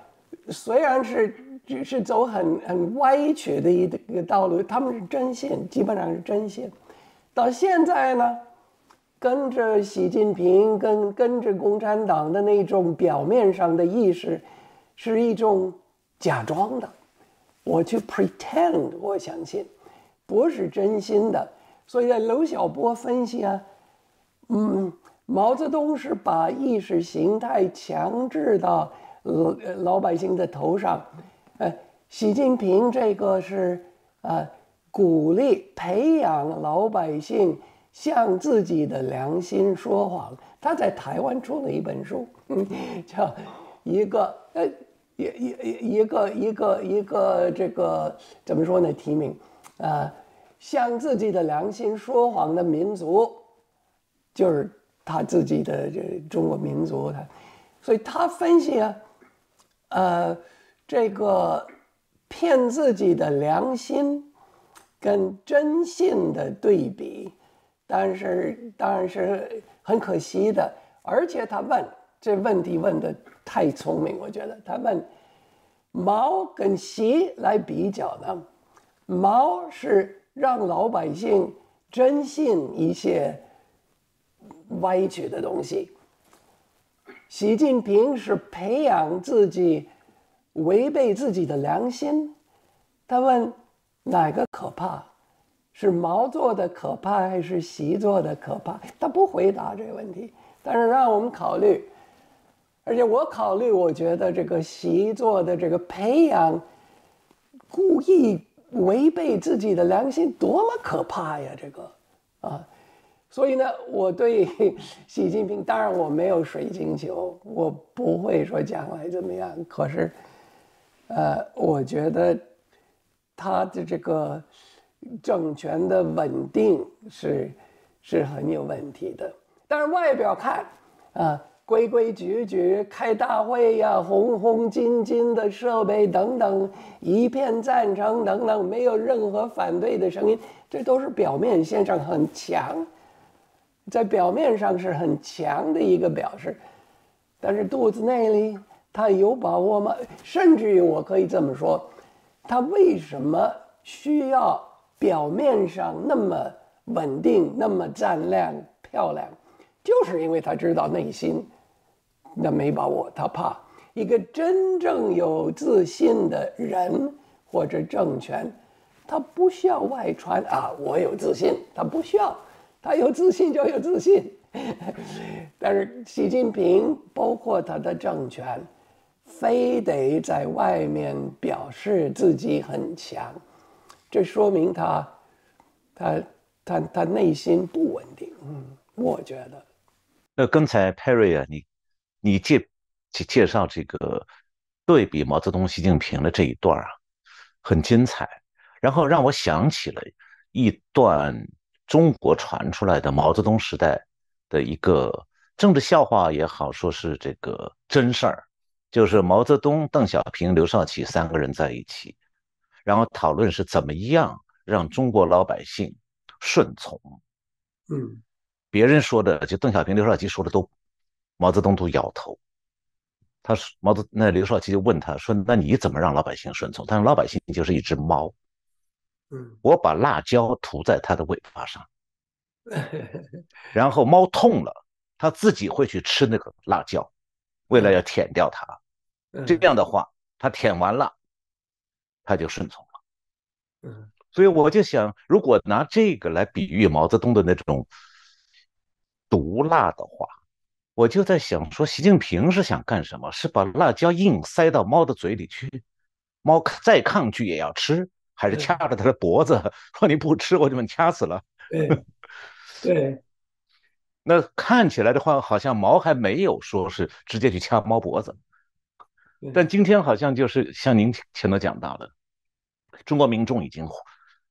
虽然是只是走很很歪曲的一个道路，他们是真信，基本上是真信。到现在呢，跟着习近平、跟跟着共产党的那种表面上的意识，是一种假装的。我去 pretend 我相信，不是真心的。所以在刘晓波分析啊，嗯，毛泽东是把意识形态强制到老老百姓的头上，呃，习近平这个是啊，鼓励培养老百姓向自己的良心说谎。他在台湾出了一本书，叫一个呃。一一一个一个一个这个怎么说呢？提名，啊，向自己的良心说谎的民族，就是他自己的这中国民族。他，所以他分析啊，呃，这个骗自己的良心跟真信的对比，但是当然是很可惜的。而且他问这问题问的。太聪明，我觉得他问毛跟习来比较呢，毛是让老百姓真信一些歪曲的东西，习近平是培养自己违背自己的良心。他问哪个可怕？是毛做的可怕，还是习做的可怕？他不回答这个问题，但是让我们考虑。而且我考虑，我觉得这个习做的这个培养，故意违背自己的良心，多么可怕呀！这个，啊，所以呢，我对 *laughs* 习近平，当然我没有水晶球，我不会说将来怎么样。可是，呃，我觉得他的这个政权的稳定是是很有问题的。但是外表看，啊。规规矩矩开大会呀，红红金金的设备等等，一片赞成等等，没有任何反对的声音，这都是表面现象很强，在表面上是很强的一个表示，但是肚子内里他有把握吗？甚至于我可以这么说，他为什么需要表面上那么稳定、那么湛亮、漂亮，就是因为他知道内心。那没把握，他怕一个真正有自信的人或者政权，他不需要外传啊，我有自信，他不需要，他有自信就有自信。*laughs* 但是习近平包括他的政权，非得在外面表示自己很强，这说明他，他他他内心不稳定。嗯，我觉得。那刚才 Perry 啊，你。你介介介绍这个对比毛泽东、习近平的这一段啊，很精彩。然后让我想起了一段中国传出来的毛泽东时代的一个政治笑话也好，说是这个真事儿，就是毛泽东、邓小平、刘少奇三个人在一起，然后讨论是怎么样让中国老百姓顺从。嗯，别人说的就邓小平、刘少奇说的都。毛泽东都摇头，他说：“毛泽那刘少奇就问他说：‘那你怎么让老百姓顺从？’他说：‘老百姓就是一只猫，嗯，我把辣椒涂在它的尾巴上，*laughs* 然后猫痛了，它自己会去吃那个辣椒，为了要舔掉它。这样的话，它舔完了，它就顺从了。嗯，所以我就想，如果拿这个来比喻毛泽东的那种毒辣的话。”我就在想，说习近平是想干什么？是把辣椒硬塞到猫的嘴里去，猫再抗拒也要吃，还是掐着他的脖子，说你不吃我就把你掐死了？对，*laughs* 对。那看起来的话，好像毛还没有说是直接去掐猫脖子，但今天好像就是像您前头讲到的，中国民众已经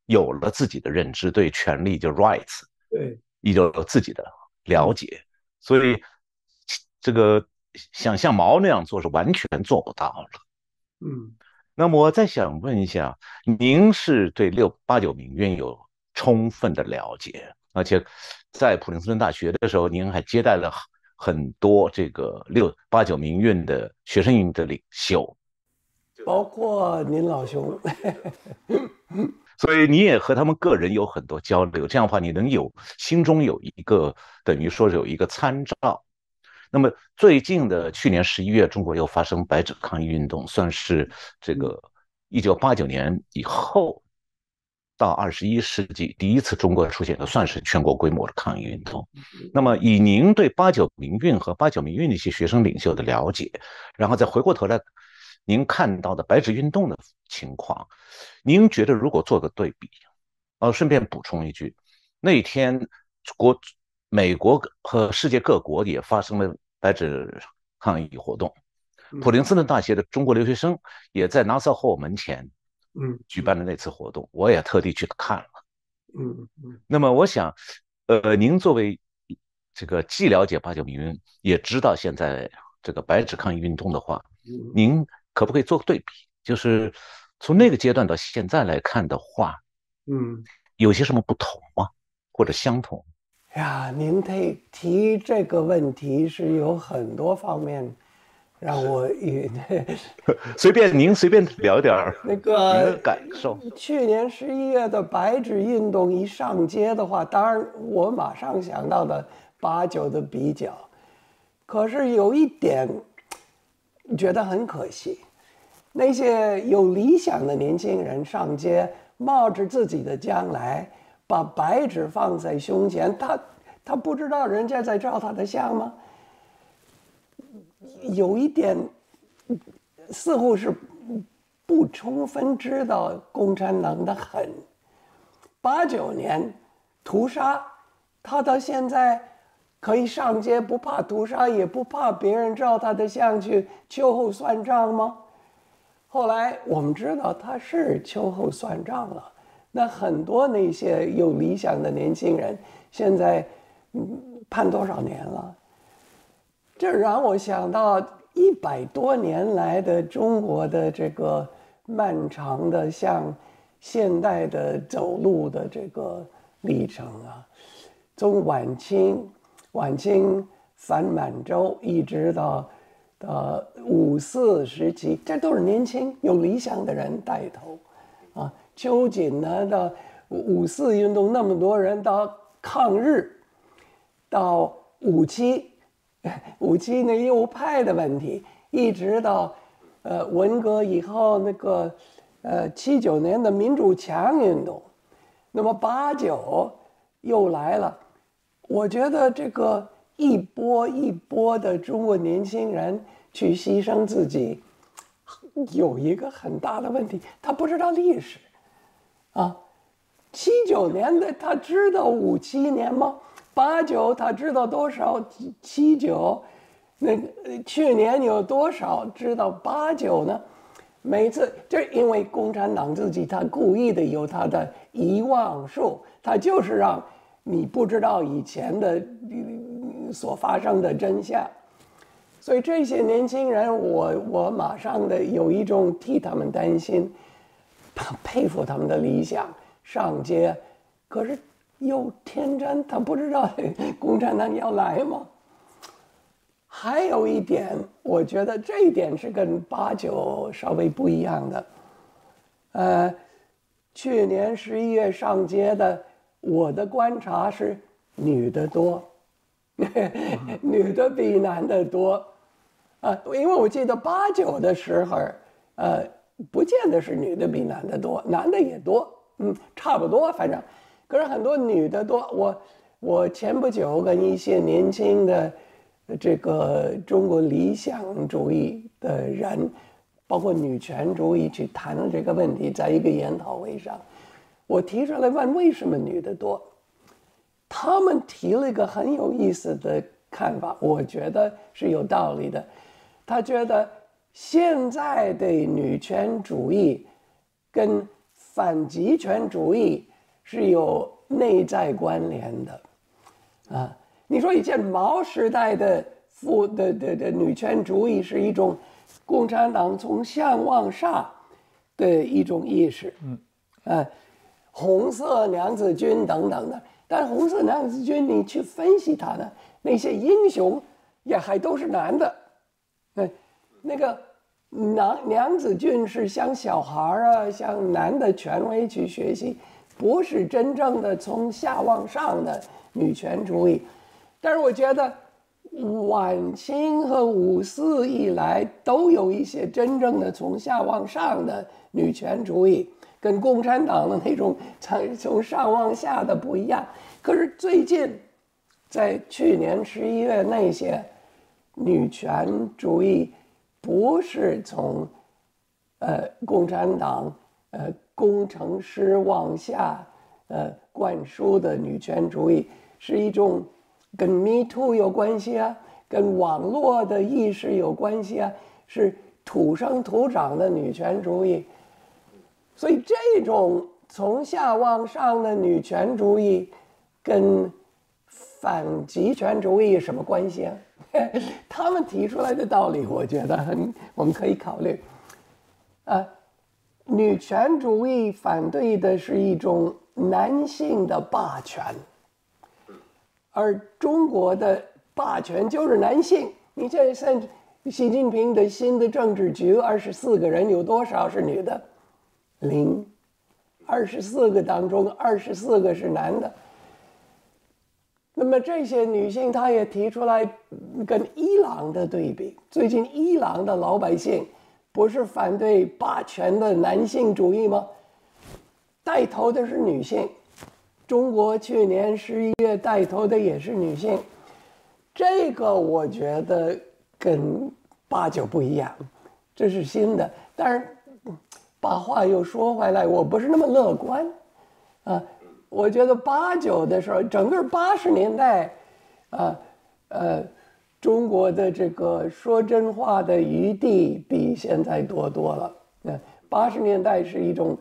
有了自己的认知，对权利就 rights，对，已经有了自己的了解，所以这个想像毛那样做是完全做不到了。嗯，那么我再想问一下，您是对六八九民运有充分的了解，而且在普林斯顿大学的时候，您还接待了。很多这个六八九民运的学生运的领袖，包括您老兄，*laughs* 所以你也和他们个人有很多交流。这样的话，你能有心中有一个等于说有一个参照。那么最近的去年十一月，中国又发生白纸抗议运动，算是这个一九八九年以后。到二十一世纪，第一次中国出现的算是全国规模的抗议运动。那么，以您对八九民运和八九民运的一些学生领袖的了解，然后再回过头来，您看到的白纸运动的情况，您觉得如果做个对比，呃，顺便补充一句，那天国美国和世界各国也发生了白纸抗议活动，普林斯顿大学的中国留学生也在拿瑟霍门前。嗯，举办的那次活动，我也特地去看了。嗯嗯。那么，我想，呃，您作为这个既了解八九民运，也知道现在这个白纸抗议运动的话，您可不可以做个对比？就是从那个阶段到现在来看的话，嗯，有些什么不同吗？或者相同？呀，您提提这个问题是有很多方面。让我也 *laughs* 随便您随便聊点儿那个感受。去年十一月的白纸运动一上街的话，当然我马上想到的八九的比较，可是有一点觉得很可惜，那些有理想的年轻人上街，冒着自己的将来，把白纸放在胸前，他他不知道人家在照他的相吗？有一点，似乎是不充分知道共产党的狠。八九年屠杀，他到现在可以上街，不怕屠杀，也不怕别人照他的相去秋后算账吗？后来我们知道他是秋后算账了。那很多那些有理想的年轻人，现在判多少年了？这让我想到一百多年来的中国的这个漫长的向现代的走路的这个历程啊，从晚清晚清反满洲一直到到五四时期，这都是年轻有理想的人带头。秋瑾呢，到五四运动那么多人到抗日，到五七。*laughs* 五七那右派的问题，一直到，呃，文革以后那个，呃，七九年的民主墙运动，那么八九又来了。我觉得这个一波一波的中国年轻人去牺牲自己，有一个很大的问题，他不知道历史，啊，七九年的他知道五七年吗？八九他知道多少？七九，那去年有多少知道八九呢？每次就因为共产党自己他故意的有他的遗忘术，他就是让你不知道以前的所发生的真相。所以这些年轻人，我我马上的有一种替他们担心，佩服他们的理想，上街，可是。又天真，他不知道 *laughs* 共产党要来吗？还有一点，我觉得这一点是跟八九稍微不一样的。呃，去年十一月上街的，我的观察是女的多，*laughs* 女的比男的多。啊，因为我记得八九的时候，呃，不见得是女的比男的多，男的也多，嗯，差不多，反正。可是很多女的多，我我前不久跟一些年轻的这个中国理想主义的人，包括女权主义去谈论这个问题，在一个研讨会上，我提出来问为什么女的多，他们提了一个很有意思的看法，我觉得是有道理的。他觉得现在的女权主义跟反极权主义是有内在关联的，啊，你说以前毛时代的妇的的的女权主义是一种共产党从下往上的一种意识，嗯，啊，红色娘子军等等的，但红色娘子军你去分析它呢那些英雄也还都是男的，对，那个。娘娘子军是向小孩儿啊，向男的权威去学习，不是真正的从下往上的女权主义。但是我觉得晚清和五四以来都有一些真正的从下往上的女权主义，跟共产党的那种从从上往下的不一样。可是最近，在去年十一月那些女权主义。不是从，呃，共产党，呃，工程师往下，呃，灌输的女权主义，是一种跟 Me Too 有关系啊，跟网络的意识有关系啊，是土生土长的女权主义。所以这种从下往上的女权主义，跟反极权主义什么关系啊？*laughs* 他们提出来的道理，我觉得很，我们可以考虑。啊，女权主义反对的是一种男性的霸权，而中国的霸权就是男性。你这现习近平的新的政治局，二十四个人有多少是女的？零。二十四个当中，二十四个是男的。那么这些女性，她也提出来跟伊朗的对比。最近伊朗的老百姓不是反对霸权的男性主义吗？带头的是女性。中国去年十一月带头的也是女性。这个我觉得跟八九不一样，这是新的。但是把话又说回来，我不是那么乐观，啊。我觉得八九的时候，整个八十年代，啊，呃，中国的这个说真话的余地比现在多多了。嗯，八十年代是一种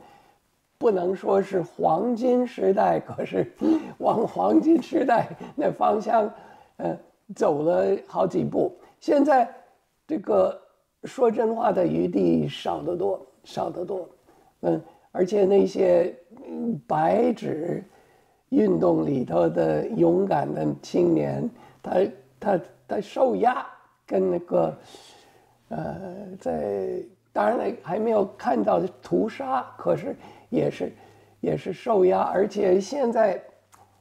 不能说是黄金时代，可是往黄金时代那方向，呃，走了好几步。现在这个说真话的余地少得多，少得多。嗯。而且那些白纸运动里头的勇敢的青年，他他他受压，跟那个呃，在当然了还没有看到屠杀，可是也是也是受压，而且现在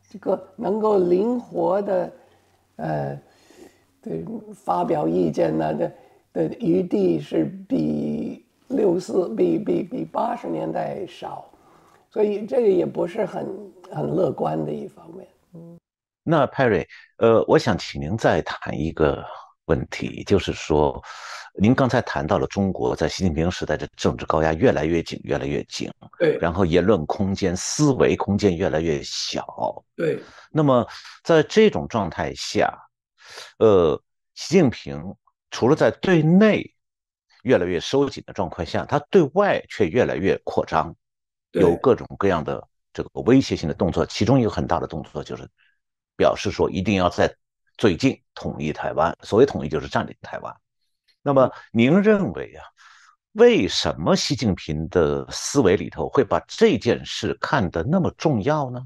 这个能够灵活的呃，对发表意见呢的的余地是比。六四比比比八十年代少，所以这个也不是很很乐观的一方面。嗯，那 Perry，呃，我想请您再谈一个问题，就是说，您刚才谈到了中国在习近平时代的政治高压越来越紧，越来越紧，对，然后言论空间、思维空间越来越小，对。那么在这种状态下，呃，习近平除了在对内，越来越收紧的状况下，他对外却越来越扩张，有各种各样的这个威胁性的动作。其中一个很大的动作就是表示说一定要在最近统一台湾。所谓统一就是占领台湾。那么您认为啊，为什么习近平的思维里头会把这件事看得那么重要呢？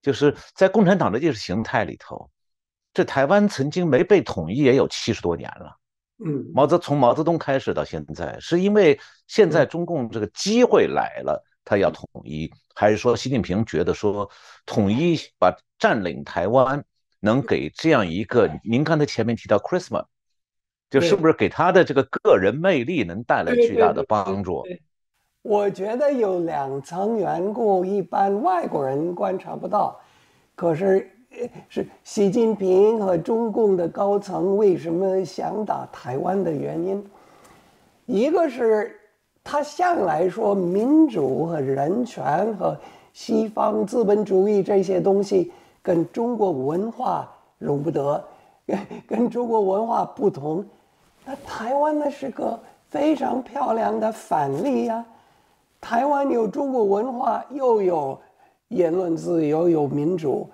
就是在共产党的意识形态里头，这台湾曾经没被统一也有七十多年了。嗯，毛泽从毛泽东开始到现在，是因为现在中共这个机会来了，他要统一，还是说习近平觉得说统一把占领台湾能给这样一个？您刚才前面提到 Christmas，就是不是给他的这个个人魅力能带来巨大的帮助？我觉得有两层缘故，一般外国人观察不到，可是。是习近平和中共的高层为什么想打台湾的原因？一个是他向来说民主和人权和西方资本主义这些东西跟中国文化容不得，跟 *laughs* 跟中国文化不同。那台湾呢是个非常漂亮的反例呀。台湾有中国文化，又有言论自由，有民主。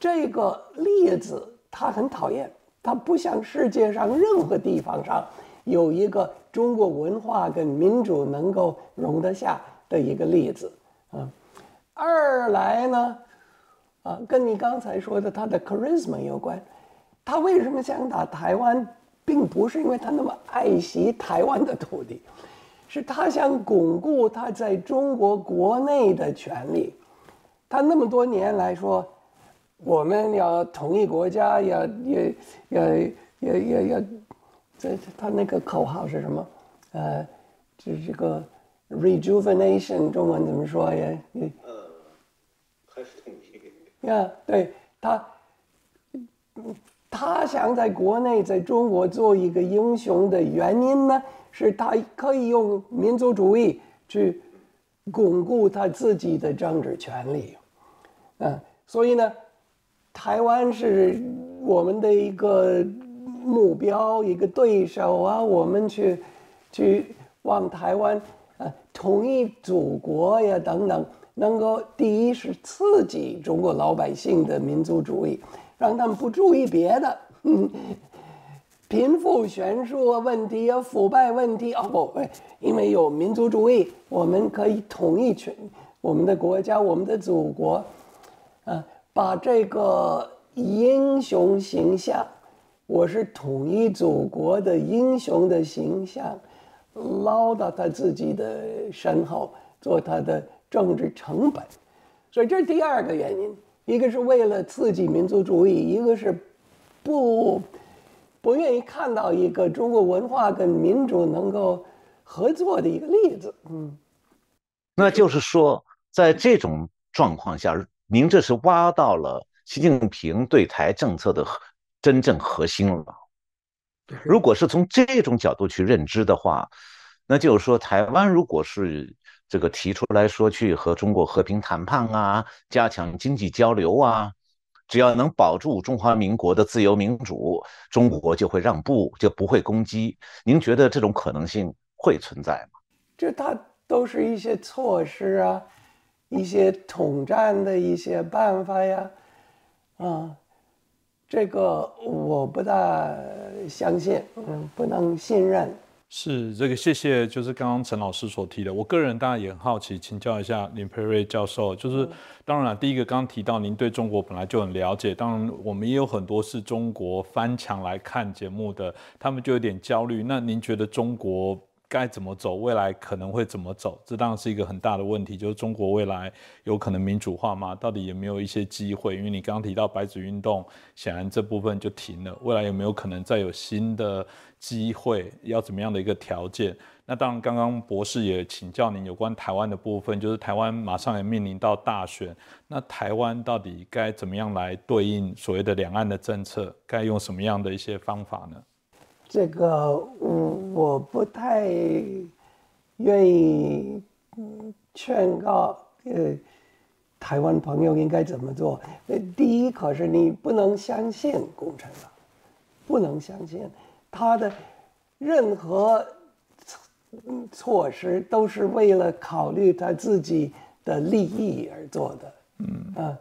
这个例子他很讨厌，他不想世界上任何地方上有一个中国文化跟民主能够容得下的一个例子啊。二来呢，啊，跟你刚才说的他的 charisma 有关。他为什么想打台湾，并不是因为他那么爱惜台湾的土地。是他想巩固他在中国国内的权利。他那么多年来说，我们要统一国家，要要要要要要，这他那个口号是什么？呃，这是这个 rejuvenation，中文怎么说呀？呃，还是统一。呀，对他，他想在国内，在中国做一个英雄的原因呢？是他可以用民族主义去巩固他自己的政治权利，嗯，所以呢，台湾是我们的一个目标，一个对手啊，我们去去往台湾啊统一祖国呀等等，能够第一是刺激中国老百姓的民族主义，让他们不注意别的，贫富悬殊问题啊，腐败问题啊，不，因为有民族主义，我们可以统一全我们的国家，我们的祖国，啊，把这个英雄形象，我是统一祖国的英雄的形象，捞到他自己的身后，做他的政治成本，所以这是第二个原因，一个是为了刺激民族主义，一个是不。不愿意看到一个中国文化跟民主能够合作的一个例子。嗯，那就是说，在这种状况下，您这是挖到了习近平对台政策的真正核心了。如果是从这种角度去认知的话，那就是说，台湾如果是这个提出来说去和中国和平谈判啊，加强经济交流啊。只要能保住中华民国的自由民主，中国就会让步，就不会攻击。您觉得这种可能性会存在吗？这它都是一些措施啊，一些统战的一些办法呀，啊，这个我不大相信，嗯，不能信任。是这个，谢谢。就是刚刚陈老师所提的，我个人当然也很好奇，请教一下林培瑞教授。就是当然了，第一个刚刚提到您对中国本来就很了解，当然我们也有很多是中国翻墙来看节目的，他们就有点焦虑。那您觉得中国？该怎么走？未来可能会怎么走？这当然是一个很大的问题。就是中国未来有可能民主化吗？到底有没有一些机会？因为你刚刚提到白纸运动，显然这部分就停了。未来有没有可能再有新的机会？要怎么样的一个条件？那当然，刚刚博士也请教您有关台湾的部分，就是台湾马上也面临到大选，那台湾到底该怎么样来对应所谓的两岸的政策？该用什么样的一些方法呢？这个我我不太愿意劝告呃台湾朋友应该怎么做。呃，第一，可是你不能相信共产党，不能相信他的任何措施都是为了考虑他自己的利益而做的。嗯啊，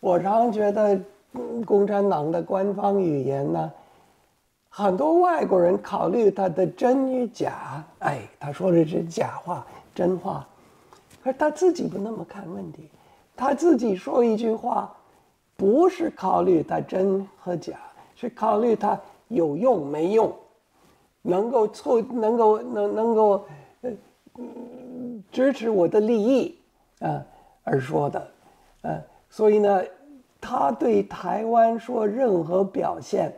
我常觉得共产党的官方语言呢。很多外国人考虑他的真与假，哎，他说的是假话，真话，可是他自己不那么看问题，他自己说一句话，不是考虑他真和假，是考虑他有用没用，能够促，能够能能够呃支持我的利益啊而说的，呃，所以呢，他对台湾说任何表现。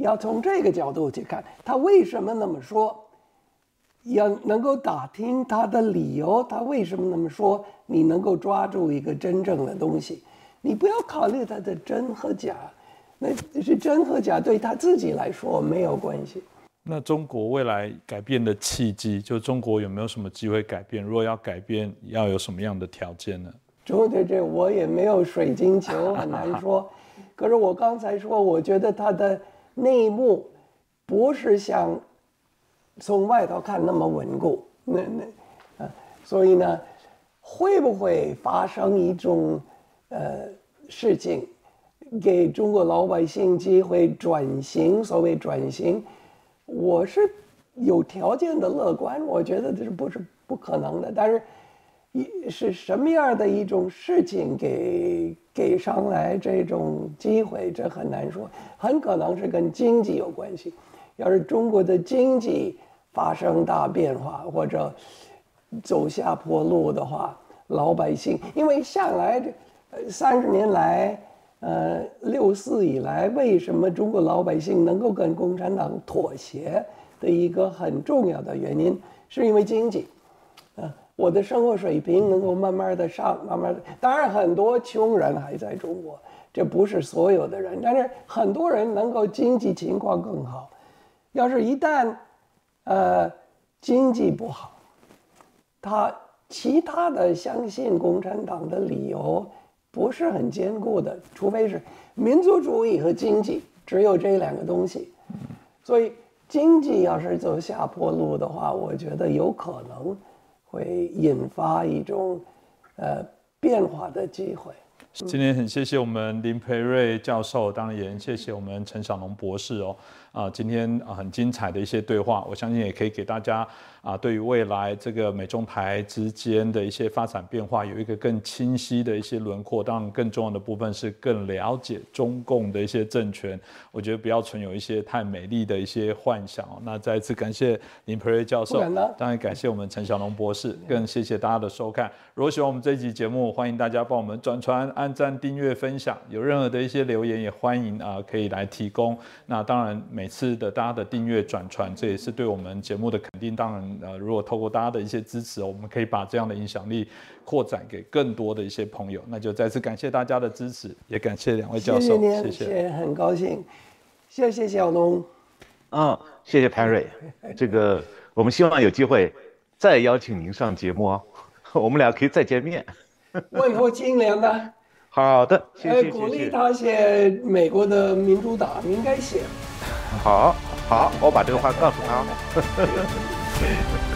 要从这个角度去看，他为什么那么说？要能够打听他的理由，他为什么那么说？你能够抓住一个真正的东西，你不要考虑他的真和假，那是真和假对他自己来说没有关系。那中国未来改变的契机，就中国有没有什么机会改变？如果要改变，要有什么样的条件呢？对对对，我也没有水晶球，很难说。*laughs* 可是我刚才说，我觉得他的。内幕不是像从外头看那么稳固。那那啊，所以呢，会不会发生一种呃事情，给中国老百姓机会转型？所谓转型，我是有条件的乐观，我觉得这是不是不可能的？但是，一是什么样的一种事情给给上来这种机会，这很难说，很可能是跟经济有关系。要是中国的经济，发生大变化或者走下坡路的话，老百姓因为向来这三十年来，呃，六四以来，为什么中国老百姓能够跟共产党妥协的一个很重要的原因，是因为经济，我的生活水平能够慢慢的上，慢慢的，当然很多穷人还在中国，这不是所有的人，但是很多人能够经济情况更好，要是一旦呃，经济不好，他其他的相信共产党的理由不是很坚固的，除非是民族主义和经济，只有这两个东西。所以经济要是走下坡路的话，我觉得有可能会引发一种呃变化的机会。今天很谢谢我们林培瑞教授，当然也谢谢我们陈小龙博士哦。啊，今天啊很精彩的一些对话，我相信也可以给大家啊，对于未来这个美中台之间的一些发展变化，有一个更清晰的一些轮廓。当然，更重要的部分是更了解中共的一些政权。我觉得不要存有一些太美丽的一些幻想哦。那再一次感谢林培瑞教授，当然感谢我们陈小龙博士，更谢谢大家的收看。如果喜欢我们这一集节目，欢迎大家帮我们转传、按赞、订阅、分享。有任何的一些留言，也欢迎啊可以来提供。那当然。每次的大家的订阅转传，这也是对我们节目的肯定。当然，呃，如果透过大家的一些支持，我们可以把这样的影响力扩展给更多的一些朋友。那就再次感谢大家的支持，也感谢两位教授，谢谢，很高兴，谢谢小龙，嗯，谢谢潘瑞，这个我们希望有机会再邀请您上节目哦，*laughs* 我们俩可以再见面，*laughs* 问候金莲的。好的，谢谢。鼓励他写美国的民主党应该写。好，好，我把这个话告诉他。*laughs*